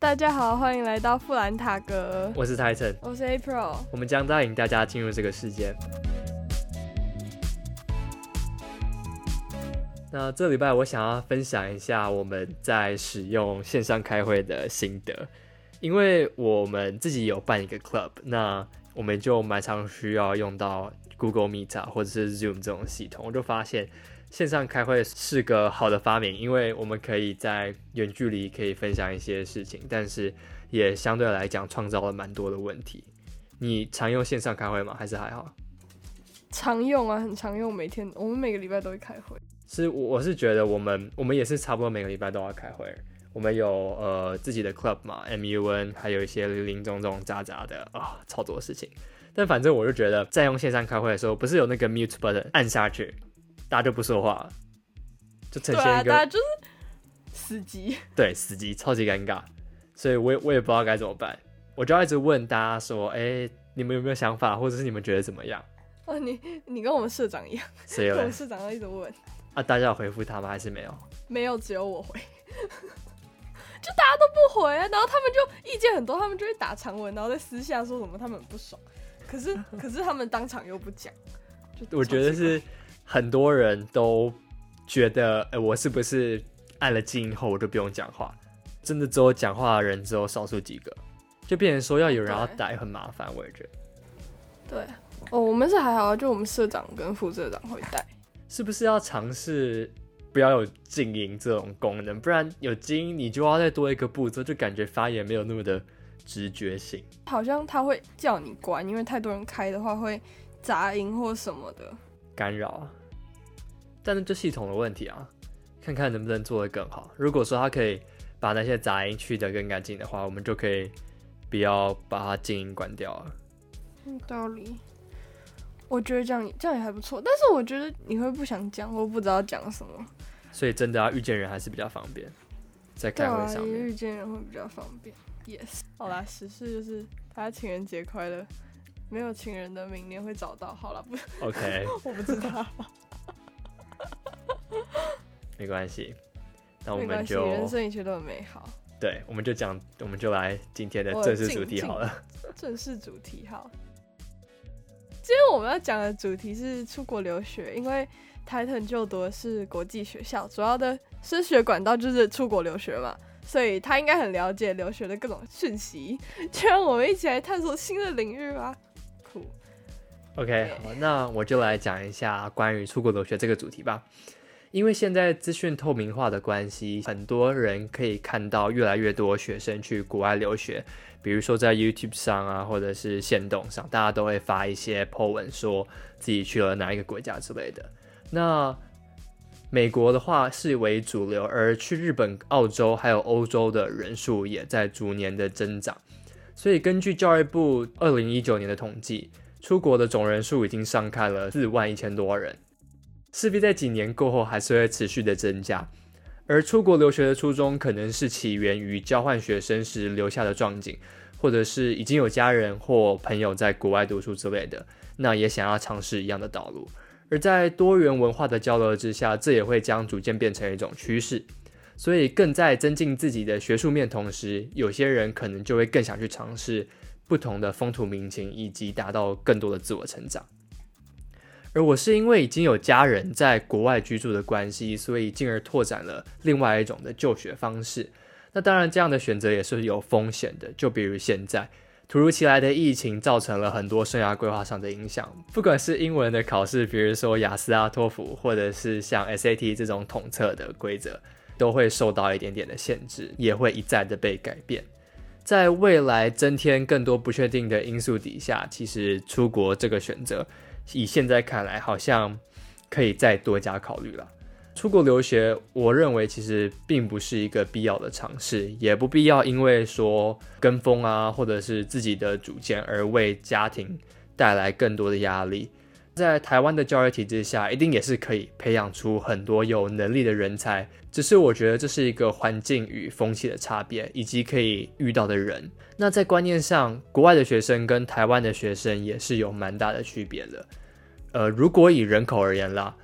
大家好，欢迎来到富兰塔格，我是泰森，我是 April。我们将带领大家进入这个世界。那这礼拜我想要分享一下我们在使用线上开会的心得，因为我们自己有办一个 club，那我们就蛮常需要用到 Google Meet 或者是 Zoom 这种系统，我就发现。线上开会是个好的发明，因为我们可以在远距离可以分享一些事情，但是也相对来讲创造了蛮多的问题。你常用线上开会吗？还是还好？常用啊，很常用，每天我们每个礼拜都会开会。是，我是觉得我们我们也是差不多每个礼拜都要开会。我们有呃自己的 club 嘛，MUN，还有一些零零总总杂杂的啊，超多事情。但反正我就觉得，在用线上开会的时候，不是有那个 mute button 按下去。大家就不说话了，就呈现一个大家就是死机，对，死机，超级尴尬，所以我也我也不知道该怎么办，我就要一直问大家说，哎，你们有没有想法，或者是你们觉得怎么样？哦，你你跟我们社长一样，谁？我们社长要一直问，啊，大家有回复他吗？还是没有？没有，只有我回，家都不回，然后他们就意见很多，他们就会打长文，然后在私下说什么他们不爽，可是 可是他们当场又不讲，就我觉得是。很多人都觉得，哎，我是不是按了静音后我就不用讲话？真的只有讲话的人只有少数几个，就变成说要有人要带很麻烦。我也觉得，对，哦，我们是还好，就我们社长跟副社长会带。是不是要尝试不要有静音这种功能？不然有静音你就要再多一个步骤，就感觉发言没有那么的直觉性。好像他会叫你关，因为太多人开的话会杂音或什么的干扰。但是这系统的问题啊，看看能不能做得更好。如果说它可以把那些杂音去得更干净的话，我们就可以不要把它静音关掉了。有道理，我觉得这样这样也还不错。但是我觉得你会不想讲，我不知道讲什么。所以真的要遇见人还是比较方便，在开会上面遇见人会比较方便。Yes，好啦，实事就是大家情人节快乐。没有情人的明年会找到。好了，不 OK，我不知道。没关系，那我们就人生一切都很美好。对，我们就讲，我们就来今天的正式主题好了。正式主题好。今天我们要讲的主题是出国留学，因为 Titan 就读的是国际学校，主要的升学管道就是出国留学嘛，所以他应该很了解留学的各种讯息。就让我们一起来探索新的领域吧。酷。OK，好，那我就来讲一下关于出国留学这个主题吧。因为现在资讯透明化的关系，很多人可以看到越来越多学生去国外留学。比如说在 YouTube 上啊，或者是线动上，大家都会发一些 po 文，说自己去了哪一个国家之类的。那美国的话是为主流，而去日本、澳洲还有欧洲的人数也在逐年的增长。所以根据教育部二零一九年的统计。出国的总人数已经上开了四万一千多人，势必在几年过后还是会持续的增加。而出国留学的初衷可能是起源于交换学生时留下的壮景，或者是已经有家人或朋友在国外读书之类的，那也想要尝试一样的道路。而在多元文化的交流之下，这也会将逐渐变成一种趋势。所以更在增进自己的学术面同时，有些人可能就会更想去尝试。不同的风土民情，以及达到更多的自我成长。而我是因为已经有家人在国外居住的关系，所以进而拓展了另外一种的就学方式。那当然，这样的选择也是有风险的。就比如现在突如其来的疫情，造成了很多生涯规划上的影响。不管是英文的考试，比如说雅思啊、托福，或者是像 SAT 这种统测的规则，都会受到一点点的限制，也会一再的被改变。在未来增添更多不确定的因素底下，其实出国这个选择，以现在看来，好像可以再多加考虑了。出国留学，我认为其实并不是一个必要的尝试，也不必要因为说跟风啊，或者是自己的主见而为家庭带来更多的压力。在台湾的教育体制下，一定也是可以培养出很多有能力的人才。只是我觉得这是一个环境与风气的差别，以及可以遇到的人。那在观念上，国外的学生跟台湾的学生也是有蛮大的区别的。呃，如果以人口而言啦，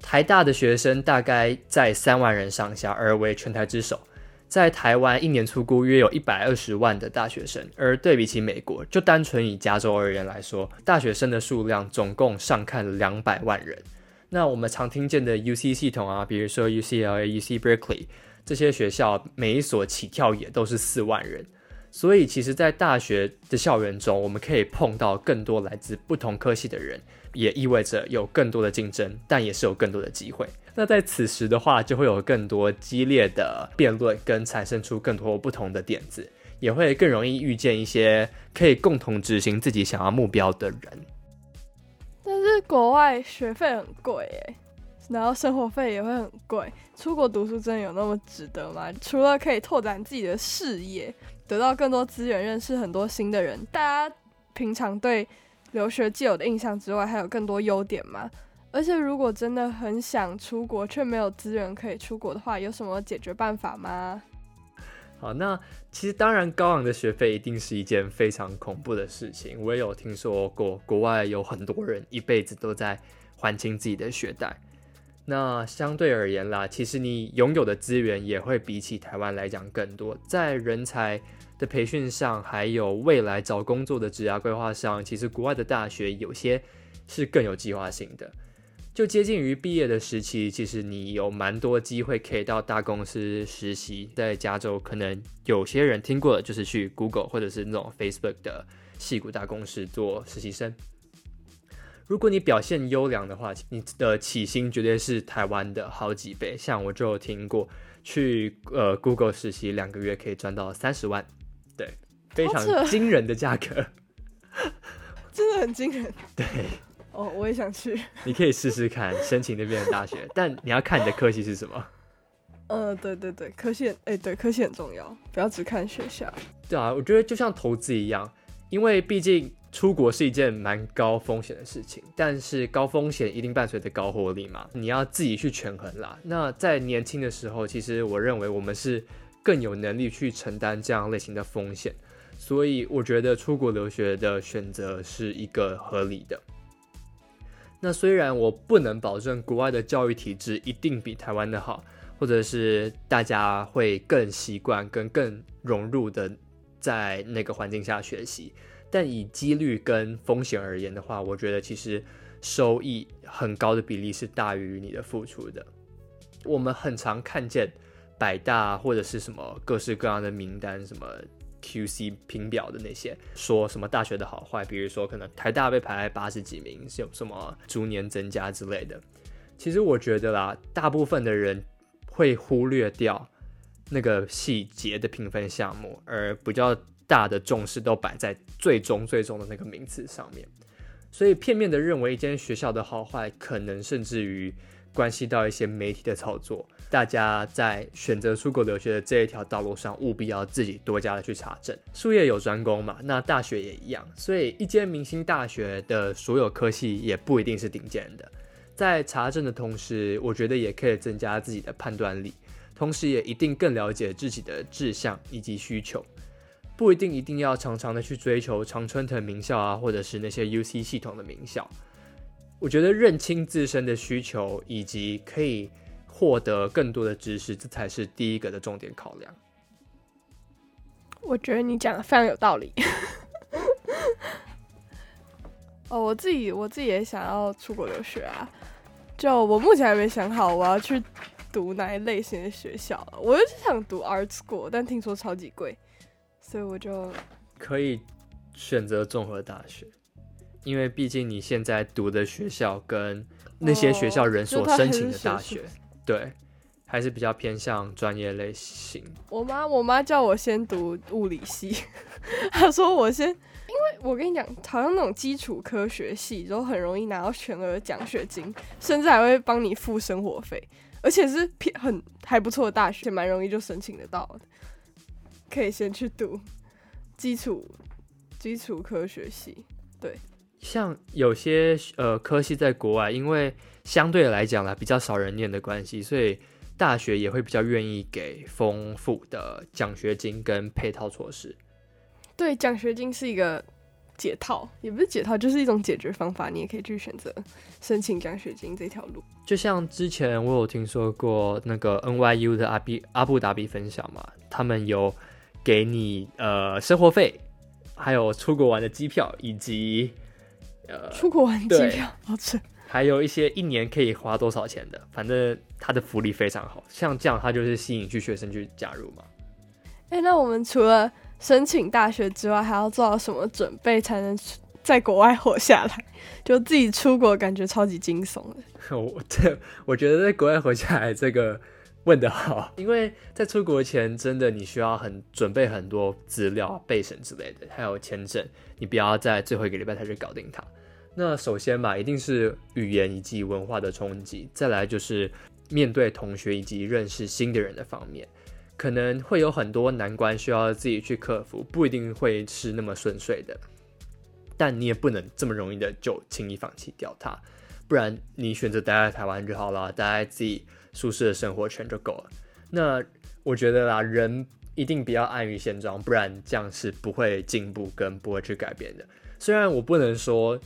台大的学生大概在三万人上下，而为全台之首。在台湾一年出估约有一百二十万的大学生，而对比起美国，就单纯以加州而言来说，大学生的数量总共上看两百万人。那我们常听见的 UC 系统啊，比如说 UCLA、UC Berkeley 这些学校，每一所起跳也都是四万人。所以，其实，在大学的校园中，我们可以碰到更多来自不同科系的人，也意味着有更多的竞争，但也是有更多的机会。那在此时的话，就会有更多激烈的辩论，跟产生出更多不同的点子，也会更容易遇见一些可以共同执行自己想要目标的人。但是国外学费很贵诶，然后生活费也会很贵，出国读书真的有那么值得吗？除了可以拓展自己的视野，得到更多资源，认识很多新的人，大家平常对留学既有的印象之外，还有更多优点吗？而且，如果真的很想出国，却没有资源可以出国的话，有什么解决办法吗？好，那其实当然，高昂的学费一定是一件非常恐怖的事情。我也有听说过，国外有很多人一辈子都在还清自己的学贷。那相对而言啦，其实你拥有的资源也会比起台湾来讲更多，在人才的培训上，还有未来找工作的职业规划上，其实国外的大学有些是更有计划性的。就接近于毕业的时期，其实你有蛮多机会可以到大公司实习。在加州，可能有些人听过的就是去 Google 或者是那种 Facebook 的细谷大公司做实习生。如果你表现优良的话，你的起薪绝对是台湾的好几倍。像我就听过，去呃 Google 实习两个月可以赚到三十万，对，非常惊人的价格，真的很惊人。对。哦，我也想去。你可以试试看申请那边的大学，但你要看你的科系是什么。呃，对对对，科系，哎，对，科系很重要，不要只看学校。对啊，我觉得就像投资一样，因为毕竟出国是一件蛮高风险的事情，但是高风险一定伴随着高获利嘛，你要自己去权衡啦。那在年轻的时候，其实我认为我们是更有能力去承担这样类型的风险，所以我觉得出国留学的选择是一个合理的。那虽然我不能保证国外的教育体制一定比台湾的好，或者是大家会更习惯跟更融入的在那个环境下学习，但以几率跟风险而言的话，我觉得其实收益很高的比例是大于你的付出的。我们很常看见百大或者是什么各式各样的名单，什么。QC 评表的那些说什么大学的好坏，比如说可能台大被排在八十几名，是有什么逐年增加之类的。其实我觉得啦，大部分的人会忽略掉那个细节的评分项目，而比较大的重视都摆在最终最终的那个名次上面。所以片面的认为一间学校的好坏，可能甚至于关系到一些媒体的操作。大家在选择出国留学的这一条道路上，务必要自己多加的去查证。术业有专攻嘛，那大学也一样。所以，一间明星大学的所有科系也不一定是顶尖的。在查证的同时，我觉得也可以增加自己的判断力，同时也一定更了解自己的志向以及需求。不一定一定要常常的去追求常春藤名校啊，或者是那些 UC 系统的名校。我觉得认清自身的需求以及可以。获得更多的知识，这才是第一个的重点考量。我觉得你讲的非常有道理。哦，我自己我自己也想要出国留学啊，就我目前还没想好我要去读哪一类型的学校。我就是想读 art school，但听说超级贵，所以我就可以选择综合大学，因为毕竟你现在读的学校跟那些学校人所申请的大学。对，还是比较偏向专业类型。我妈，我妈叫我先读物理系，她说我先，因为我跟你讲，好像那种基础科学系都很容易拿到全额奖学金，甚至还会帮你付生活费，而且是偏很还不错的大学，蛮容易就申请得到的。可以先去读基础基础科学系。对，像有些呃科系在国外，因为。相对来讲啦，比较少人念的关系，所以大学也会比较愿意给丰富的奖学金跟配套措施。对，奖学金是一个解套，也不是解套，就是一种解决方法。你也可以去选择申请奖学金这条路。就像之前我有听说过那个 NYU 的阿比阿布达比分享嘛，他们有给你呃生活费，还有出国玩的机票，以及呃出国玩机票，好扯。还有一些一年可以花多少钱的，反正它的福利非常好，像这样它就是吸引去学生去加入嘛。哎、那我们除了申请大学之外，还要做好什么准备才能在国外活下来？就自己出国，感觉超级惊悚的。我这我觉得在国外活下来这个问得好，因为在出国前真的你需要很准备很多资料、备审之类的，还有签证，你不要在最后一个礼拜才去搞定它。那首先吧，一定是语言以及文化的冲击，再来就是面对同学以及认识新的人的方面，可能会有很多难关需要自己去克服，不一定会是那么顺遂的。但你也不能这么容易的就轻易放弃掉它，不然你选择待在台湾就好了，待在自己舒适的生活圈就够了。那我觉得啦，人一定不要安于现状，不然这样是不会进步跟不会去改变的。虽然我不能说，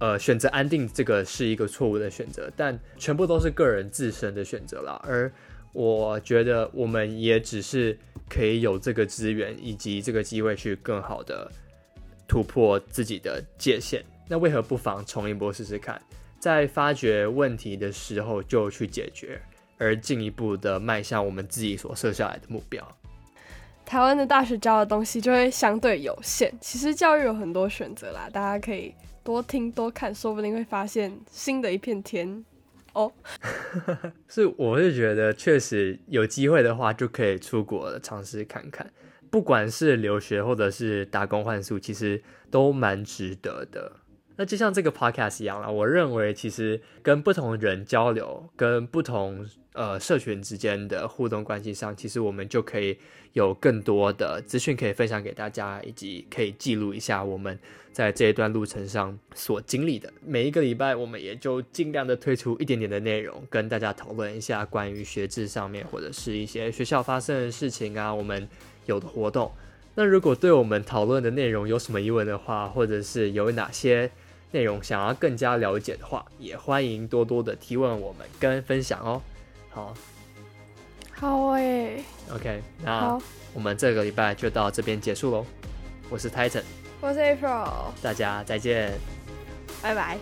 呃，选择安定这个是一个错误的选择，但全部都是个人自身的选择啦。而我觉得我们也只是可以有这个资源以及这个机会去更好的突破自己的界限。那为何不妨冲一波试试看？在发掘问题的时候就去解决，而进一步的迈向我们自己所设下来的目标。台湾的大学教的东西就会相对有限。其实教育有很多选择啦，大家可以多听多看，说不定会发现新的一片天。哦，是，我是觉得确实有机会的话，就可以出国尝试看看，不管是留学或者是打工换宿，其实都蛮值得的。那就像这个 podcast 一样啦，我认为其实跟不同人交流，跟不同呃社群之间的互动关系上，其实我们就可以有更多的资讯可以分享给大家，以及可以记录一下我们在这一段路程上所经历的。每一个礼拜，我们也就尽量的推出一点点的内容，跟大家讨论一下关于学制上面或者是一些学校发生的事情啊，我们有的活动。那如果对我们讨论的内容有什么疑问的话，或者是有哪些内容想要更加了解的话，也欢迎多多的提问我们跟分享哦。好好诶、，OK，那好，我们这个礼拜就到这边结束喽。我是 Titan，我是 April，大家再见。拜拜。